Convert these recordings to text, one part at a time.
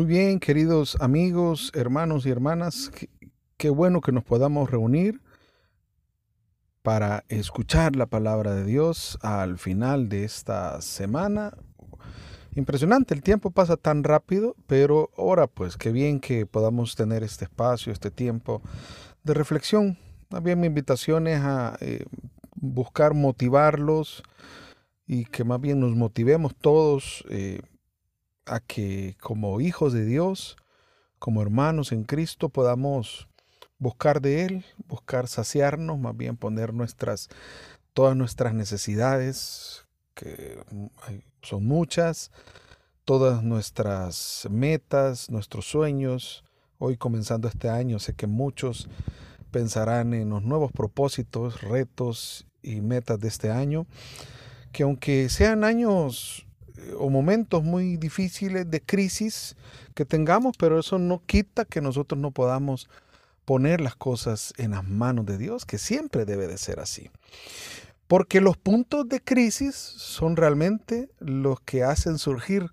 Muy bien, queridos amigos, hermanos y hermanas, qué, bueno que nos podamos reunir para escuchar la palabra de Dios al final de esta semana. Impresionante, el tiempo pasa tan rápido, pero ahora pues qué bien que podamos tener este espacio, este tiempo de reflexión. También mi invitación es a eh, buscar motivarlos y que más bien nos motivemos todos eh, a que como hijos de Dios, como hermanos en Cristo, podamos buscar de Él, buscar saciarnos, más bien poner nuestras, todas nuestras necesidades, que son muchas, todas nuestras metas, nuestros sueños. Hoy comenzando este año, sé que muchos pensarán en los nuevos propósitos, retos y metas de este año, que aunque sean años o momentos muy difíciles de crisis que tengamos, pero eso no quita que nosotros no podamos poner las cosas en las manos de Dios, que siempre debe de ser así. Porque los puntos de crisis son realmente los que hacen surgir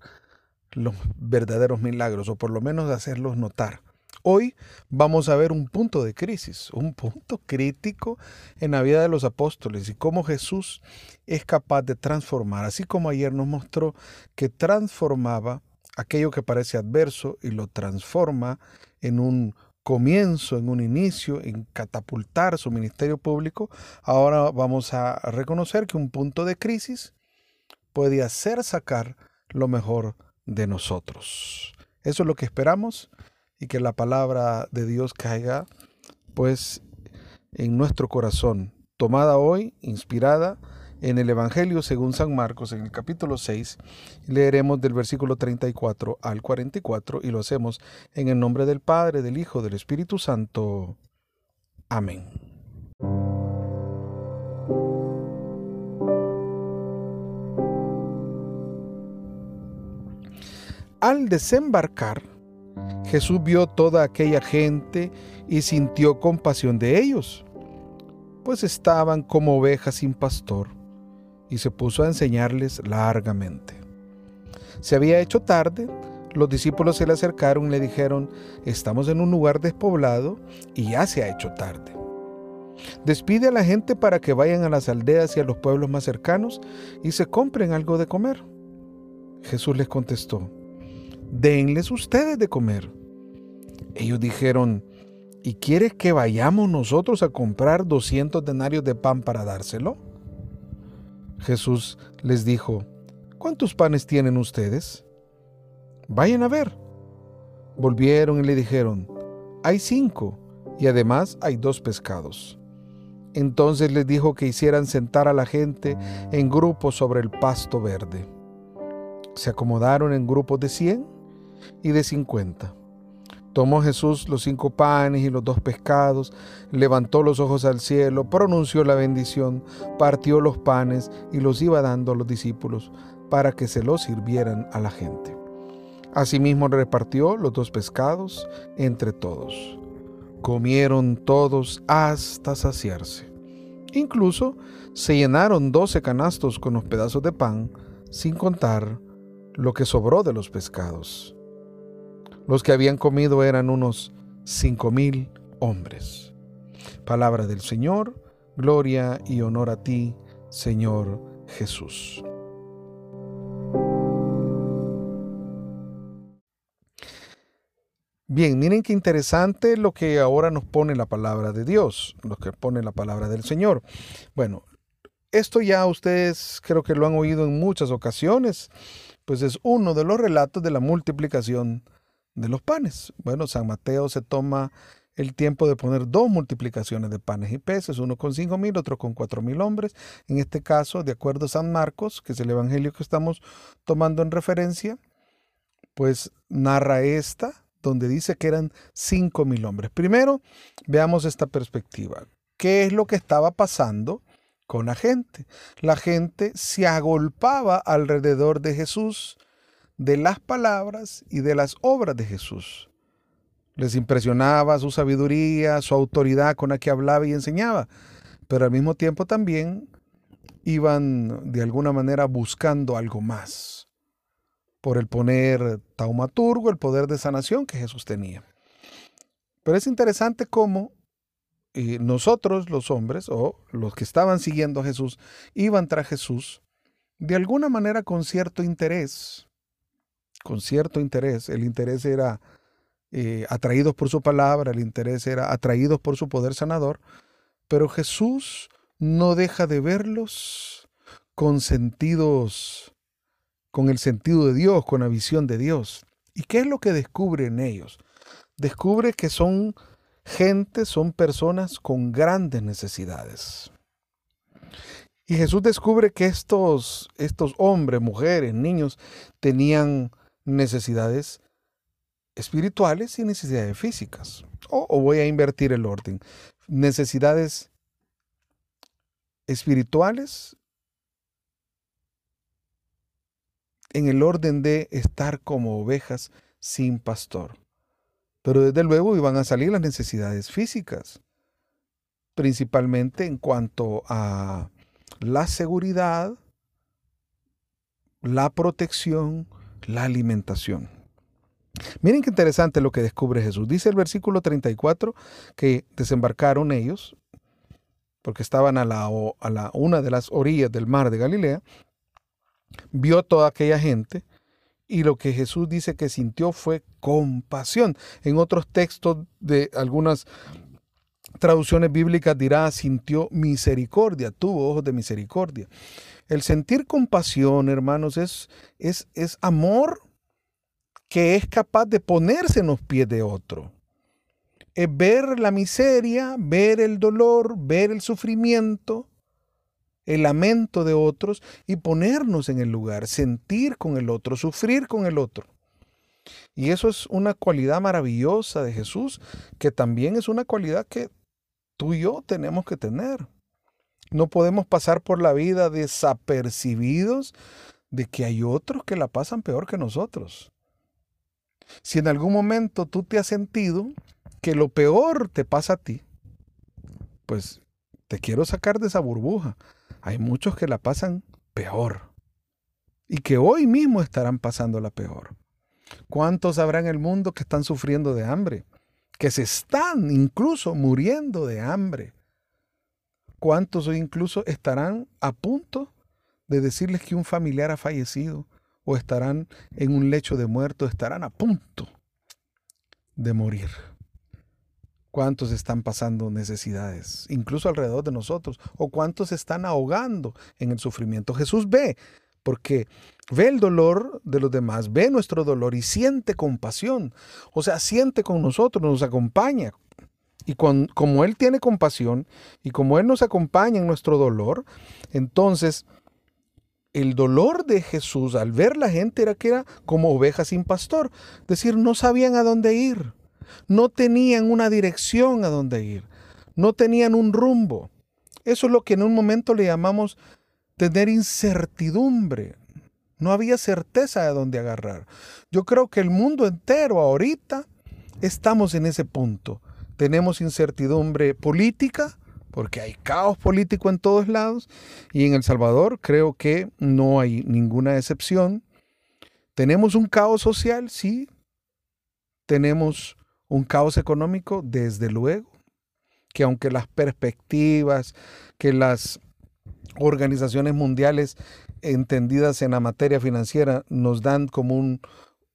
los verdaderos milagros, o por lo menos hacerlos notar. Hoy vamos a ver un punto de crisis, un punto crítico en la vida de los apóstoles y cómo Jesús es capaz de transformar, así como ayer nos mostró que transformaba aquello que parece adverso y lo transforma en un comienzo, en un inicio, en catapultar su ministerio público, ahora vamos a reconocer que un punto de crisis puede hacer sacar lo mejor de nosotros. Eso es lo que esperamos y que la palabra de Dios caiga pues en nuestro corazón, tomada hoy, inspirada en el Evangelio según San Marcos en el capítulo 6. Leeremos del versículo 34 al 44 y lo hacemos en el nombre del Padre, del Hijo, del Espíritu Santo. Amén. Al desembarcar, Jesús vio toda aquella gente y sintió compasión de ellos, pues estaban como ovejas sin pastor, y se puso a enseñarles largamente. Se había hecho tarde, los discípulos se le acercaron y le dijeron, estamos en un lugar despoblado y ya se ha hecho tarde. Despide a la gente para que vayan a las aldeas y a los pueblos más cercanos y se compren algo de comer. Jesús les contestó, denles ustedes de comer. Ellos dijeron, ¿y quieres que vayamos nosotros a comprar 200 denarios de pan para dárselo? Jesús les dijo, ¿cuántos panes tienen ustedes? Vayan a ver. Volvieron y le dijeron, hay cinco, y además hay dos pescados. Entonces les dijo que hicieran sentar a la gente en grupos sobre el pasto verde. Se acomodaron en grupos de cien y de cincuenta. Tomó Jesús los cinco panes y los dos pescados, levantó los ojos al cielo, pronunció la bendición, partió los panes y los iba dando a los discípulos para que se los sirvieran a la gente. Asimismo repartió los dos pescados entre todos. Comieron todos hasta saciarse. Incluso se llenaron doce canastos con los pedazos de pan, sin contar lo que sobró de los pescados. Los que habían comido eran unos cinco mil hombres. Palabra del Señor, gloria y honor a ti, Señor Jesús. Bien, miren qué interesante lo que ahora nos pone la palabra de Dios, lo que pone la palabra del Señor. Bueno, esto ya ustedes creo que lo han oído en muchas ocasiones, pues es uno de los relatos de la multiplicación de los panes. Bueno, San Mateo se toma el tiempo de poner dos multiplicaciones de panes y peces, uno con cinco mil, otro con cuatro mil hombres. En este caso, de acuerdo a San Marcos, que es el evangelio que estamos tomando en referencia, pues narra esta, donde dice que eran cinco mil hombres. Primero, veamos esta perspectiva. ¿Qué es lo que estaba pasando con la gente? La gente se agolpaba alrededor de Jesús de las palabras y de las obras de Jesús. Les impresionaba su sabiduría, su autoridad con la que hablaba y enseñaba, pero al mismo tiempo también iban de alguna manera buscando algo más. por el poner taumaturgo, el poder de sanación que Jesús tenía. Pero es interesante cómo eh, nosotros los hombres o los que estaban siguiendo a Jesús iban tras Jesús de alguna manera con cierto interés, con cierto interés. El interés era eh, atraídos por su palabra, el interés era atraídos por su poder sanador, pero Jesús no deja de verlos con sentidos, con el sentido de Dios, con la visión de Dios. ¿Y qué es lo que descubre en ellos? Descubre que son gente, son personas con grandes necesidades. Y Jesús descubre que estos, estos hombres, mujeres, niños tenían necesidades espirituales y necesidades físicas. O, voy a invertir el orden. Necesidades espirituales en el orden de estar como ovejas sin pastor. Pero desde luego iban a salir las necesidades físicas, principalmente en cuanto a la seguridad, la protección, la alimentación. Miren qué interesante lo que descubre Jesús. Dice el versículo 34 que desembarcaron ellos, porque estaban a, la, a la, una de las orillas del mar de Galilea, vio toda aquella gente y lo que Jesús dice que sintió fue compasión. En otros textos de algunas traducciones bíblicas dirá sintió misericordia, tuvo ojos de misericordia. El sentir compasión, hermanos, es, es, es amor que es capaz de ponerse en los pies de otro. Es ver la miseria, ver el dolor, ver el sufrimiento, el lamento de otros y ponernos en el lugar, sentir con el otro, sufrir con el otro. Y eso es una cualidad maravillosa de Jesús, que también es una cualidad que tú y yo tenemos que tener. No podemos pasar por la vida desapercibidos de que hay otros que la pasan peor que nosotros. Si en algún momento tú te has sentido que lo peor te pasa a ti, pues te quiero sacar de esa burbuja. Hay muchos que la pasan peor y que hoy mismo estarán pasando la peor. ¿Cuántos habrá en el mundo que están sufriendo de hambre? Que se están incluso muriendo de hambre. ¿Cuántos hoy incluso estarán a punto de decirles que un familiar ha fallecido o estarán en un lecho de muerto, estarán a punto de morir. ¿Cuántos están pasando necesidades, incluso alrededor de nosotros? ¿O cuántos están ahogando en el sufrimiento? Jesús ve, porque ve el dolor de los demás, ve nuestro dolor y siente compasión. O sea, siente con nosotros, nos acompaña. Y como Él tiene compasión y como Él nos acompaña en nuestro dolor, entonces el dolor de Jesús al ver la gente era que era como ovejas sin pastor, es decir, no sabían a dónde ir, no tenían una dirección a dónde ir, no tenían un rumbo. Eso es lo que en un momento le llamamos tener incertidumbre. No había certeza de dónde agarrar. Yo creo que el mundo entero ahorita estamos en ese punto. Tenemos incertidumbre política, porque hay caos político en todos lados y en El Salvador creo que no hay ninguna excepción. ¿Tenemos un caos social? Sí. ¿Tenemos un caos económico? Desde luego. Que aunque las perspectivas, que las organizaciones mundiales entendidas en la materia financiera nos dan como un,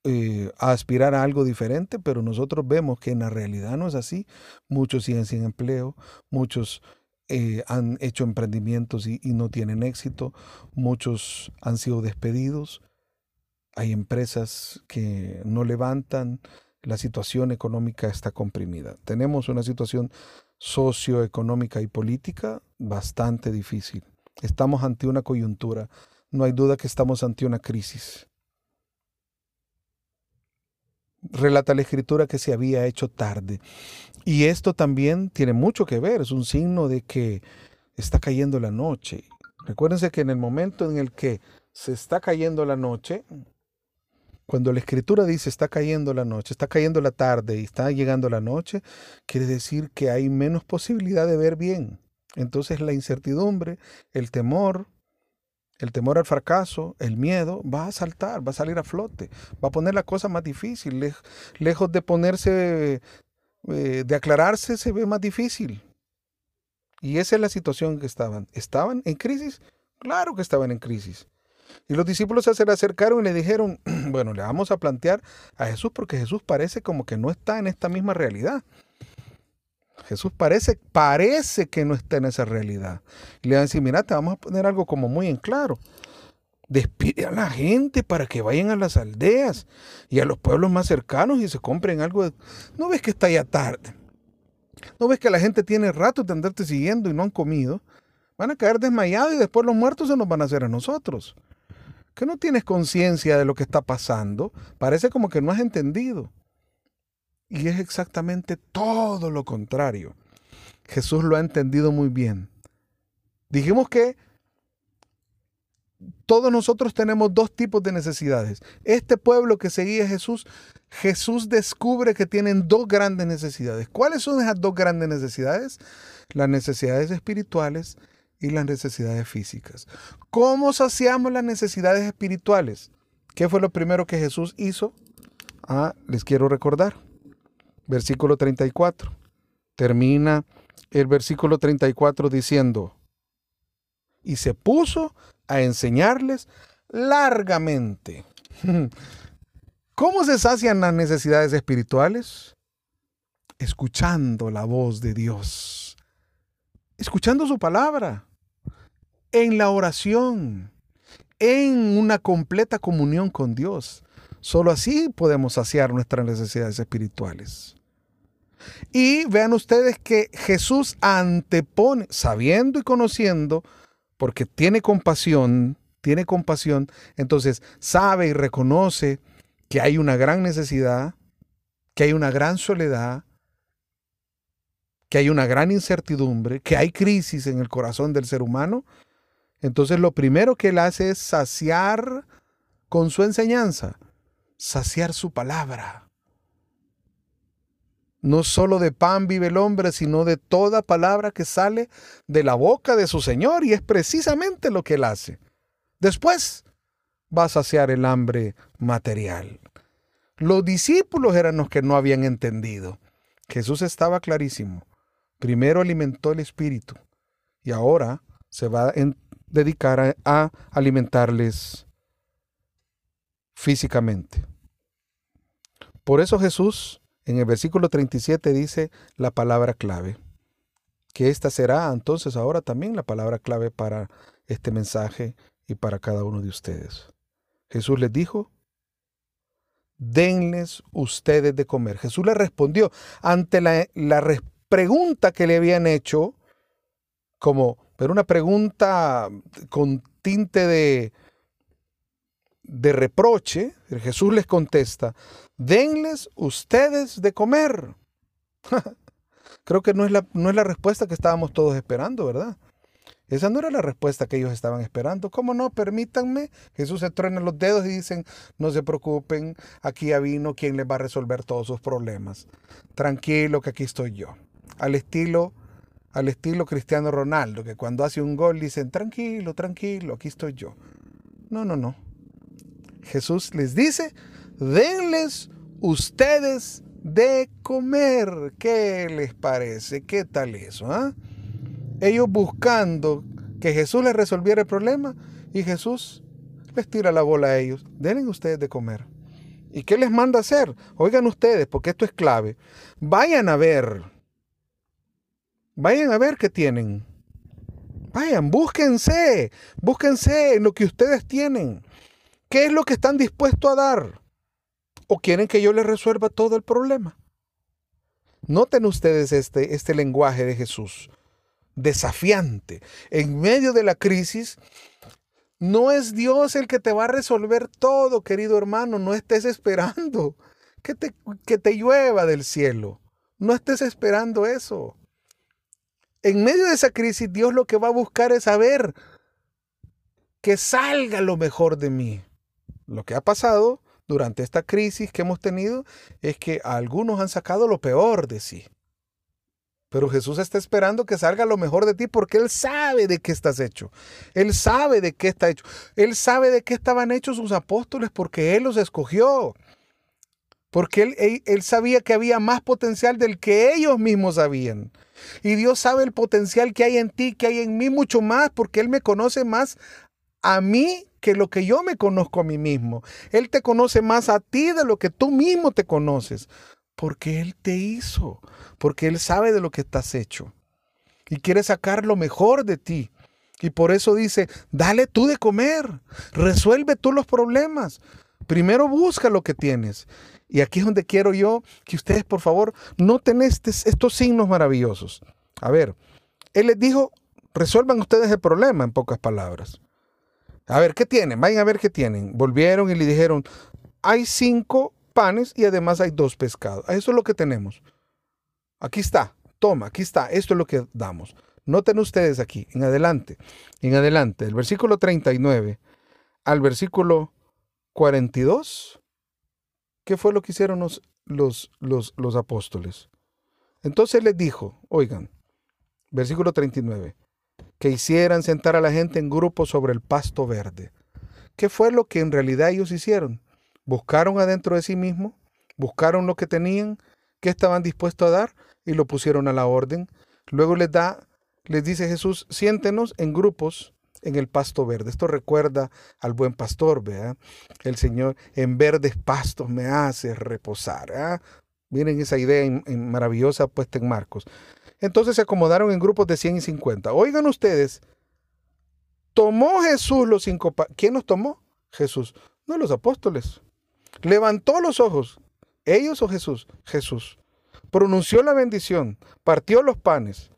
eh, aspirar a algo diferente, pero nosotros vemos que en la realidad no es así. Muchos siguen sin empleo, muchos eh, han hecho emprendimientos y, no tienen éxito, muchos han sido despedidos, hay empresas que no levantan, la situación económica está comprimida. Tenemos una situación socioeconómica y política bastante difícil. Estamos ante una coyuntura, no hay duda que estamos ante una crisis relata la escritura que se había hecho tarde. Y esto también tiene mucho que ver, es un signo de que está cayendo la noche. Recuérdense que en el momento en el que se está cayendo la noche, cuando la escritura dice está cayendo la noche, está cayendo la tarde y está llegando la noche, quiere decir que hay menos posibilidad de ver bien. Entonces la incertidumbre, el temor, el temor al fracaso, el miedo, va a saltar, va a salir a flote, va a poner la cosa más difícil. lejos de ponerse, eh, de aclararse, se ve más difícil. Y esa es la situación que estaban. ¿Estaban en crisis? Claro que estaban en crisis. Y los discípulos se acercaron y le dijeron, bueno, le vamos a plantear a Jesús porque Jesús parece como que no está en esta misma realidad. Jesús parece, parece que no está en esa realidad. Y le van a decir, mira, te vamos a poner algo como muy en claro. Despide a la gente para que vayan a las aldeas y a los pueblos más cercanos y se compren algo. ¿No ves que está ya tarde? ¿No ves que la gente tiene rato de andarte siguiendo y no han comido? Van a caer desmayados y después los muertos se nos van a hacer a nosotros. Que no tienes conciencia de lo que está pasando. Parece como que no has entendido. Y es exactamente todo lo contrario. Jesús lo ha entendido muy bien. Dijimos que todos nosotros tenemos dos tipos de necesidades. Este pueblo que seguía a Jesús, Jesús descubre que tienen dos grandes necesidades. ¿Cuáles son esas dos grandes necesidades? Las necesidades espirituales y las necesidades físicas. ¿Cómo saciamos las necesidades espirituales? ¿Qué fue lo primero que Jesús hizo? Ah, les quiero recordar versículo 34. Termina el versículo 34 diciendo, y se puso a enseñarles largamente. ¿Cómo se sacian las necesidades espirituales? Escuchando la voz de Dios, escuchando su palabra, en la oración, en una completa comunión con Dios. Solo así podemos saciar nuestras necesidades espirituales. Y vean ustedes que Jesús antepone, sabiendo y conociendo, porque tiene compasión, tiene compasión, entonces sabe y reconoce que hay una gran necesidad, que hay una gran soledad, que hay una gran incertidumbre, que hay crisis en el corazón del ser humano. Entonces lo primero que él hace es saciar con su enseñanza saciar su palabra. No solo de pan vive el hombre, sino de toda palabra que sale de la boca de su Señor, y es precisamente lo que él hace. Después va a saciar el hambre material. Los discípulos eran los que no habían entendido. Jesús estaba clarísimo. Primero alimentó el espíritu y ahora se va a dedicar a, a alimentarles físicamente. Por eso Jesús en el versículo 37 dice la palabra clave, que esta será entonces ahora también la palabra clave para este mensaje y para cada uno de ustedes. Jesús les dijo, denles ustedes de comer. Jesús le respondió ante la, la pregunta que le habían hecho, como, pero una pregunta con tinte de, de reproche, Jesús les contesta, denles ustedes de comer. Creo que no es, la, no es la respuesta que estábamos todos esperando, ¿verdad? Esa no era la respuesta que ellos estaban esperando. ¿Cómo no? Permítanme. Jesús se truena los dedos y dicen, no se preocupen, aquí ya vino quien les va a resolver todos sus problemas. Tranquilo que aquí estoy yo. Al estilo, al estilo Cristiano Ronaldo, que cuando hace un gol dicen, tranquilo, tranquilo, aquí estoy yo. No, no, no. Jesús les dice, denles ustedes de comer. ¿Qué les parece? ¿Qué tal eso? Ah? Ellos buscando que Jesús les resolviera el problema y Jesús les tira la bola a ellos. Denles ustedes de comer. ¿Y qué les manda hacer? Oigan ustedes, porque esto es clave. Vayan a ver. Vayan a ver qué tienen. Vayan, búsquense. Búsquense lo que ustedes tienen. ¿Qué es lo que están dispuestos a dar? ¿O quieren que yo les resuelva todo el problema? Noten ustedes este, este lenguaje de Jesús, desafiante. En medio de la crisis, no es Dios el que te va a resolver todo, querido hermano. No estés esperando que te, que te llueva del cielo. No estés esperando eso. En medio de esa crisis, Dios lo que va a buscar es saber que salga lo mejor de mí. Lo que ha pasado durante esta crisis que hemos tenido es que algunos han sacado lo peor de sí. Pero Jesús está esperando que salga lo mejor de ti porque Él sabe de qué estás hecho. Él sabe de qué está hecho. Él sabe de qué estaban hechos sus apóstoles porque Él los escogió. Porque él, él, sabía que había más potencial del que ellos mismos sabían. Y Dios sabe el potencial que hay en ti, que hay en mí mucho más, porque Él me conoce más a mí que lo que yo me conozco a mí mismo. Él te conoce más a ti de lo que tú mismo te conoces porque Él te hizo, porque Él sabe de lo que estás hecho y quiere sacar lo mejor de ti. Y por eso dice, dale tú de comer, resuelve tú los problemas. Primero busca lo que tienes. Y aquí es donde quiero yo que ustedes, por favor, noten estos signos maravillosos. A ver, Él les dijo, resuelvan ustedes el problema, en pocas palabras. A ver, ¿qué tienen? Vayan a ver qué tienen. Volvieron y le dijeron, hay cinco panes y además hay dos pescados. Eso es lo que tenemos. Aquí está, toma, aquí está, esto es lo que damos. Noten ustedes aquí, en adelante, en adelante, el versículo 39 al versículo 42, ¿qué fue lo que hicieron los, los, los, los apóstoles? Entonces les dijo, oigan, versículo 39, que hicieran sentar a la gente en grupos sobre el pasto verde. ¿Qué fue lo que en realidad ellos hicieron? buscaron adentro de sí mismo, buscaron lo que tenían, qué estaban dispuestos a dar y lo pusieron a la orden. Luego les da, les dice Jesús, siéntenos en grupos en el pasto verde. Esto recuerda al buen pastor, ¿verdad? El Señor en verdes pastos me hace reposar. Miren esa idea maravillosa puesta en Marcos. Entonces se acomodaron en grupos de 100 y 50. Oigan ustedes, tomó Jesús los cinco ¿Quién los tomó? Jesús, no los apóstoles. Levantó los ojos. ¿Ellos o Jesús? Jesús. Pronunció la bendición, partió los panes,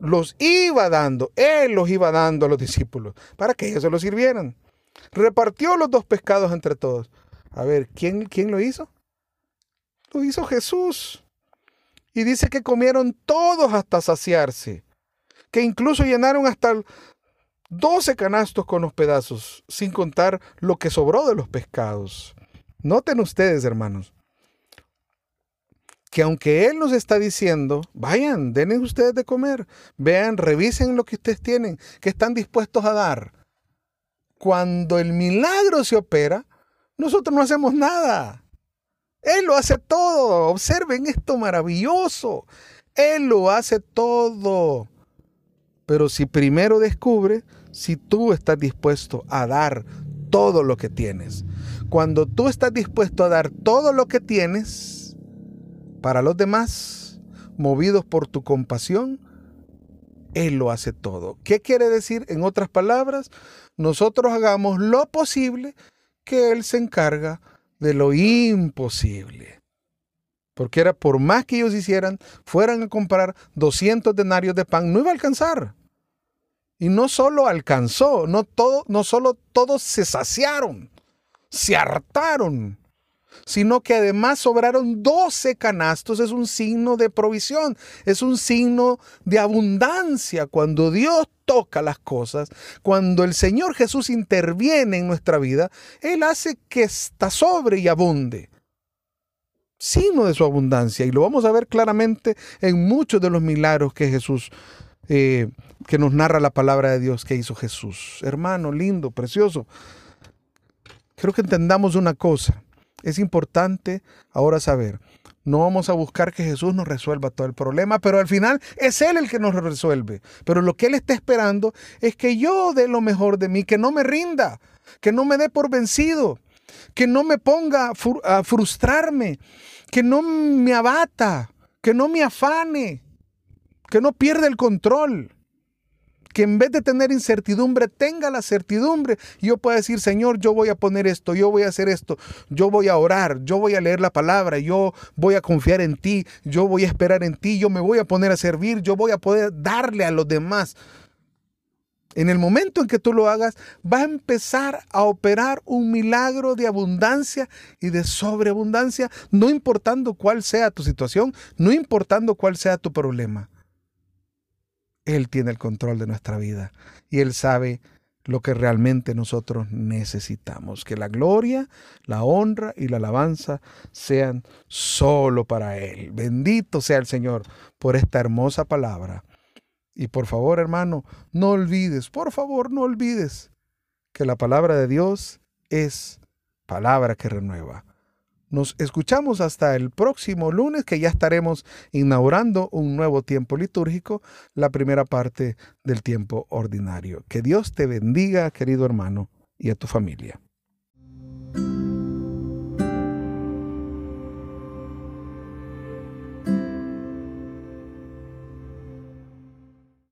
los iba dando, Él los iba dando a los discípulos para que ellos se los sirvieran. Repartió los dos pescados entre todos. A ver, ¿quién, quién lo hizo? Lo hizo Jesús. Y dice que comieron todos hasta saciarse, que incluso llenaron hasta 12 canastos con los pedazos, sin contar lo que sobró de los pescados. Noten ustedes, hermanos, que aunque Él nos está diciendo, vayan, denle ustedes de comer, vean, revisen lo que ustedes tienen, que están dispuestos a dar. Cuando el milagro se opera, nosotros no hacemos nada. Él lo hace todo. Observen esto maravilloso. Él lo hace todo. Pero si primero descubre si tú estás dispuesto a dar todo lo que tienes, cuando tú estás dispuesto a dar todo lo que tienes para los demás, movidos por tu compasión, Él lo hace todo. ¿Qué quiere decir? En otras palabras, nosotros hagamos lo posible que Él se encarga de lo imposible. Porque era por más que ellos hicieran, fueran a comprar 200 denarios de pan, no iba a alcanzar. Y no solo alcanzó, no, todo, no solo todos se saciaron, se hartaron, sino que además sobraron 12 canastos. Es un signo de provisión, es un signo de abundancia. Cuando Dios toca las cosas, cuando el Señor Jesús interviene en nuestra vida, Él hace que esta sobre y abunde. Signo de su abundancia. Y lo vamos a ver claramente en muchos de los milagros que Jesús, eh, que nos narra la palabra de Dios que hizo Jesús. Hermano, lindo, precioso. Creo que entendamos una cosa. Es importante ahora saber, no vamos a buscar que Jesús nos resuelva todo el problema, pero al final es Él el que nos resuelve. Pero lo que Él está esperando es que yo dé lo mejor de mí, que no me rinda, que no me dé por vencido, que no me ponga a frustrarme, que no me abata, que no me afane, que no pierda el control que en vez de tener incertidumbre, tenga la certidumbre yo pueda decir, Señor, yo voy a poner esto, yo voy a hacer esto, yo voy a orar, yo voy a leer la palabra, yo voy a confiar en ti, yo voy a esperar en ti, yo me voy a poner a servir, yo voy a poder darle a los demás. En el momento en que tú lo hagas, va a empezar a operar un milagro de abundancia y de sobreabundancia, no importando cuál sea tu situación, no importando cuál sea tu problema. Él tiene el control de nuestra vida y Él sabe lo que realmente nosotros necesitamos. Que la gloria, la honra y la alabanza sean solo para Él. Bendito sea el Señor por esta hermosa palabra. Y por favor, hermano, no olvides, por favor, no olvides que la palabra de Dios es palabra que renueva. Nos escuchamos hasta el próximo lunes que ya estaremos inaugurando un nuevo tiempo litúrgico, la primera parte del tiempo ordinario. Que Dios te bendiga, querido hermano, y a tu familia.